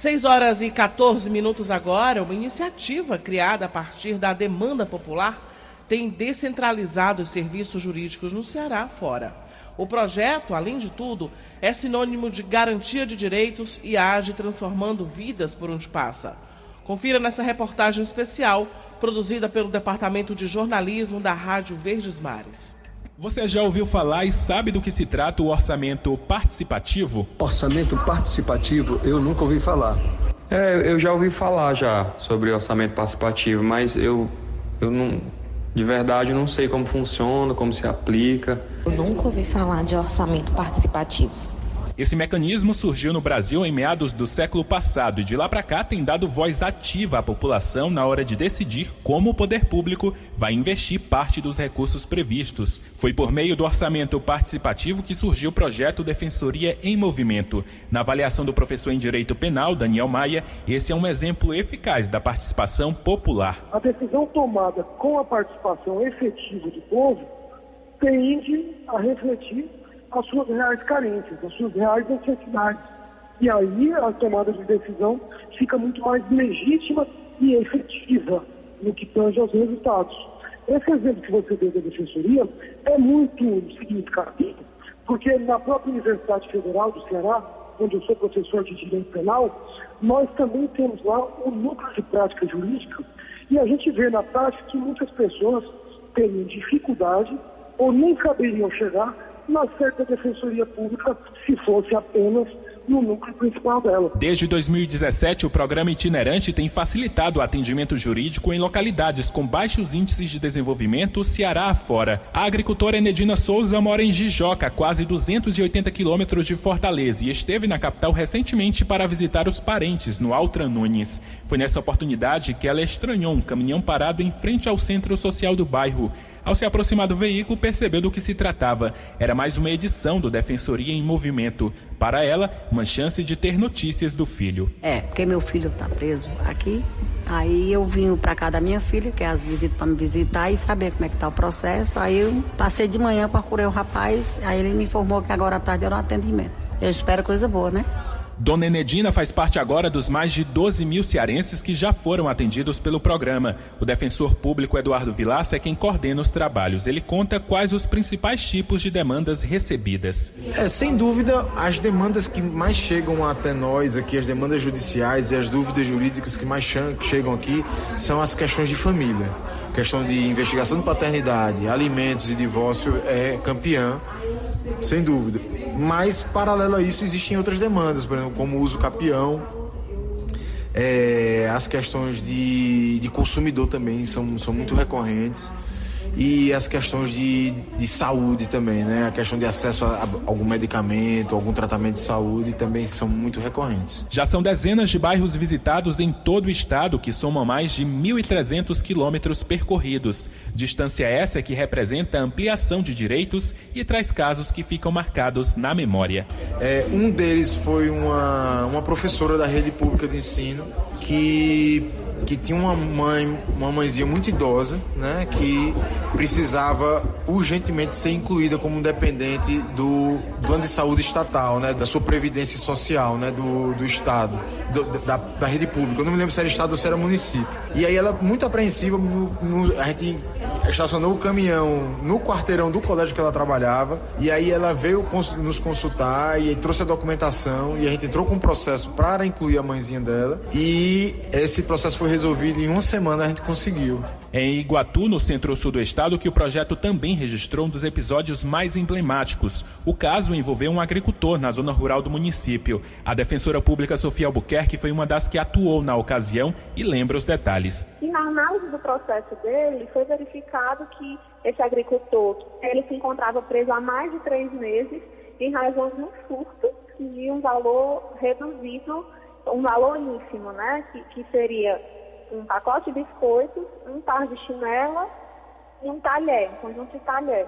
6 horas e 14 minutos agora, uma iniciativa criada a partir da demanda popular tem descentralizado os serviços jurídicos no Ceará fora. O projeto, além de tudo, é sinônimo de garantia de direitos e age transformando vidas por onde passa. Confira nessa reportagem especial produzida pelo Departamento de Jornalismo da Rádio Verdes Mares. Você já ouviu falar e sabe do que se trata o orçamento participativo? Orçamento participativo eu nunca ouvi falar. É, eu já ouvi falar já sobre orçamento participativo, mas eu, eu não, de verdade não sei como funciona, como se aplica. Eu nunca ouvi falar de orçamento participativo. Esse mecanismo surgiu no Brasil em meados do século passado e de lá para cá tem dado voz ativa à população na hora de decidir como o poder público vai investir parte dos recursos previstos. Foi por meio do orçamento participativo que surgiu o projeto Defensoria em Movimento. Na avaliação do professor em Direito Penal, Daniel Maia, esse é um exemplo eficaz da participação popular. A decisão tomada com a participação efetiva do povo tende a refletir as suas reais carências, as suas reais necessidades. E aí a tomada de decisão fica muito mais legítima e efetiva no que tange aos resultados. Esse exemplo que você deu da defensoria é muito significativo, porque na própria Universidade Federal do Ceará, onde eu sou professor de direito penal, nós também temos lá o núcleo de prática jurídica e a gente vê na prática que muitas pessoas têm dificuldade ou nem saberiam chegar na certa defensoria pública se fosse apenas no núcleo principal dela. Desde 2017, o programa itinerante tem facilitado o atendimento jurídico em localidades com baixos índices de desenvolvimento, Ceará afora. A agricultora Enedina Souza mora em Jijoca, quase 280 quilômetros de Fortaleza, e esteve na capital recentemente para visitar os parentes no Altran Nunes. Foi nessa oportunidade que ela estranhou um caminhão parado em frente ao centro social do bairro. Ao se aproximar do veículo, percebeu do que se tratava. Era mais uma edição do Defensoria em Movimento. Para ela, uma chance de ter notícias do filho. É, porque meu filho está preso aqui. Aí eu vim para cá da minha filha, que é as visitas para me visitar e saber como é que está o processo. Aí eu passei de manhã, procurei o rapaz, aí ele me informou que agora à tarde era um atendimento. Eu espero coisa boa, né? Dona Enedina faz parte agora dos mais de 12 mil cearenses que já foram atendidos pelo programa. O defensor público Eduardo Vilaça é quem coordena os trabalhos. Ele conta quais os principais tipos de demandas recebidas. É, sem dúvida, as demandas que mais chegam até nós aqui, as demandas judiciais e as dúvidas jurídicas que mais chegam aqui são as questões de família. questão de investigação de paternidade, alimentos e divórcio é campeã, sem dúvida. Mas, paralelo a isso, existem outras demandas, por exemplo, como o uso capião. É, as questões de, de consumidor também são, são muito recorrentes e as questões de, de saúde também, né? A questão de acesso a, algum medicamento, algum tratamento de saúde também são muito recorrentes. Já são dezenas de bairros visitados em todo o estado, que somam mais de 1.300 quilômetros percorridos. Distância essa que representa ampliação de direitos e traz casos que ficam marcados na memória. É, um deles foi uma, uma professora da rede pública de ensino que que tinha uma mãe, uma mãezinha muito idosa, né, que precisava urgentemente ser incluída como dependente do plano de saúde estatal, né, da sua previdência social, né, do, do estado, do, da, da rede pública. Eu não me lembro se era estado ou se era município. E aí ela muito apreensiva, no, no, a gente estacionou o caminhão no quarteirão do colégio que ela trabalhava e aí ela veio nos consultar e trouxe a documentação e a gente entrou com um processo para incluir a mãezinha dela e esse processo foi resolvido em uma semana a gente conseguiu. É em Iguatu, no centro-sul do estado, que o projeto também registrou um dos episódios mais emblemáticos. O caso envolveu um agricultor na zona rural do município. A defensora pública Sofia Albuquerque foi uma das que atuou na ocasião e lembra os detalhes. E na análise do processo dele, foi verificado que esse agricultor ele se encontrava preso há mais de três meses em razão de um furto de um valor reduzido, um valor ínfimo, né? que, que seria um pacote de biscoitos, um par de chinela e um talher, um conjunto de talher.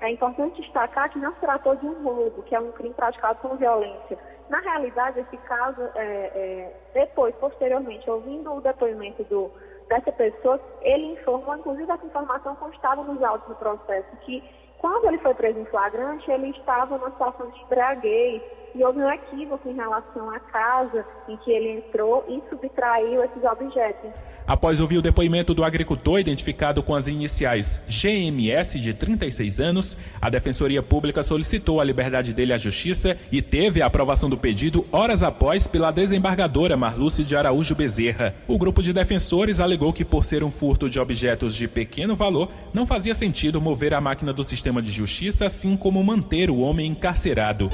É importante destacar que não se tratou de um roubo, que é um crime praticado com violência. Na realidade, esse caso, é, é, depois, posteriormente, ouvindo o depoimento do, dessa pessoa, ele informou, inclusive essa informação constava nos autos do processo, que quando ele foi preso em flagrante, ele estava numa situação de embriaguez, e houve um equívoco em relação à casa em que ele entrou e subtraiu esses objetos. Após ouvir o depoimento do agricultor identificado com as iniciais GMS de 36 anos, a Defensoria Pública solicitou a liberdade dele à Justiça e teve a aprovação do pedido horas após pela desembargadora Marluce de Araújo Bezerra. O grupo de defensores alegou que por ser um furto de objetos de pequeno valor, não fazia sentido mover a máquina do sistema de justiça, assim como manter o homem encarcerado.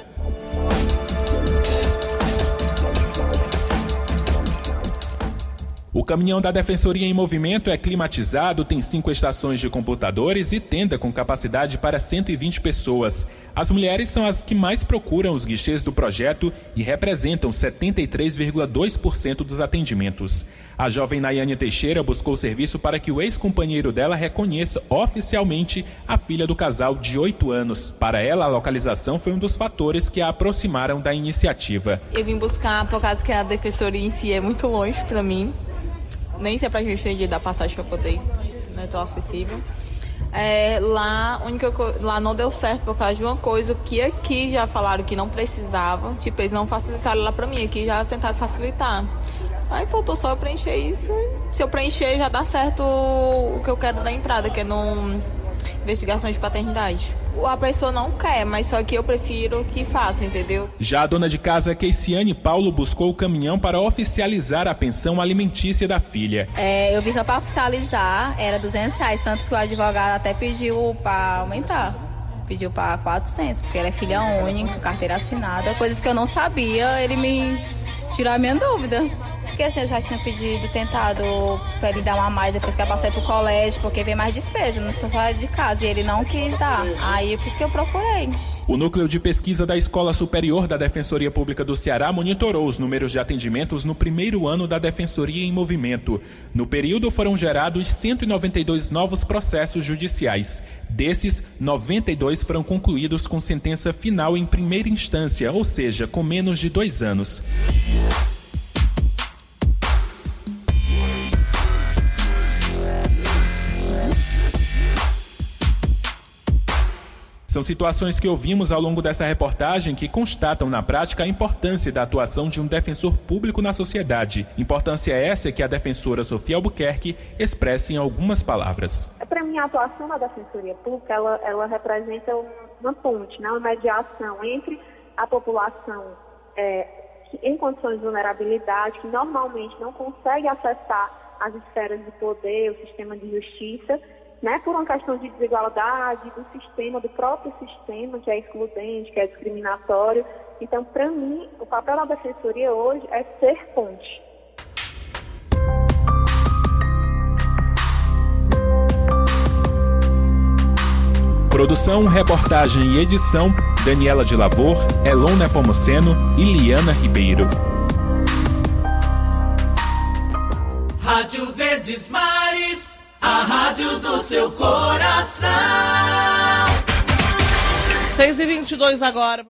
O caminhão da Defensoria em Movimento é climatizado, tem cinco estações de computadores e tenda com capacidade para 120 pessoas. As mulheres são as que mais procuram os guichês do projeto e representam 73,2% dos atendimentos. A jovem Nayane Teixeira buscou serviço para que o ex-companheiro dela reconheça oficialmente a filha do casal de 8 anos. Para ela, a localização foi um dos fatores que a aproximaram da iniciativa. Eu vim buscar por causa que a defensoria em si é muito longe para mim nem se é pra gente dar passagem pra poder ir, não é tão acessível. É, lá, única, lá não deu certo por causa de uma coisa que aqui já falaram que não precisava. Tipo, eles não facilitaram lá pra mim, aqui já tentaram facilitar. Aí faltou só eu preencher isso. Se eu preencher, já dá certo o que eu quero da entrada, que é no investigação de paternidade a pessoa não quer, mas só que eu prefiro que faça, entendeu? Já a dona de casa Keiciane Paulo buscou o caminhão para oficializar a pensão alimentícia da filha. É, eu vim só para oficializar, era 200 reais, tanto que o advogado até pediu para aumentar. Pediu para 400, porque ela é filha única, carteira assinada, coisas que eu não sabia, ele me tirou a minha dúvida. Porque assim, eu já tinha pedido, tentado pra ele dar uma mais depois que eu passei pro colégio, porque vem mais despesa, não só de casa, e ele não quis dar. Aí por isso que eu procurei. O Núcleo de Pesquisa da Escola Superior da Defensoria Pública do Ceará monitorou os números de atendimentos no primeiro ano da Defensoria em Movimento. No período foram gerados 192 novos processos judiciais. Desses, 92 foram concluídos com sentença final em primeira instância, ou seja, com menos de dois anos. São situações que ouvimos ao longo dessa reportagem que constatam na prática a importância da atuação de um defensor público na sociedade. Importância essa que a defensora Sofia Albuquerque expressa em algumas palavras. Para mim, a atuação da defensoria pública ela, ela representa uma ponte, né, uma mediação entre a população é, em condições de vulnerabilidade, que normalmente não consegue acessar as esferas de poder, o sistema de justiça, né, por uma questão de desigualdade do sistema, do próprio sistema, que é excludente, que é discriminatório. Então, para mim, o papel da defensoria hoje é ser ponte. Produção, reportagem e edição: Daniela de Lavor, Elon Nepomuceno e Liana Ribeiro. Rádio Verdes Mares. A rádio do seu coração. 6 e 22 agora.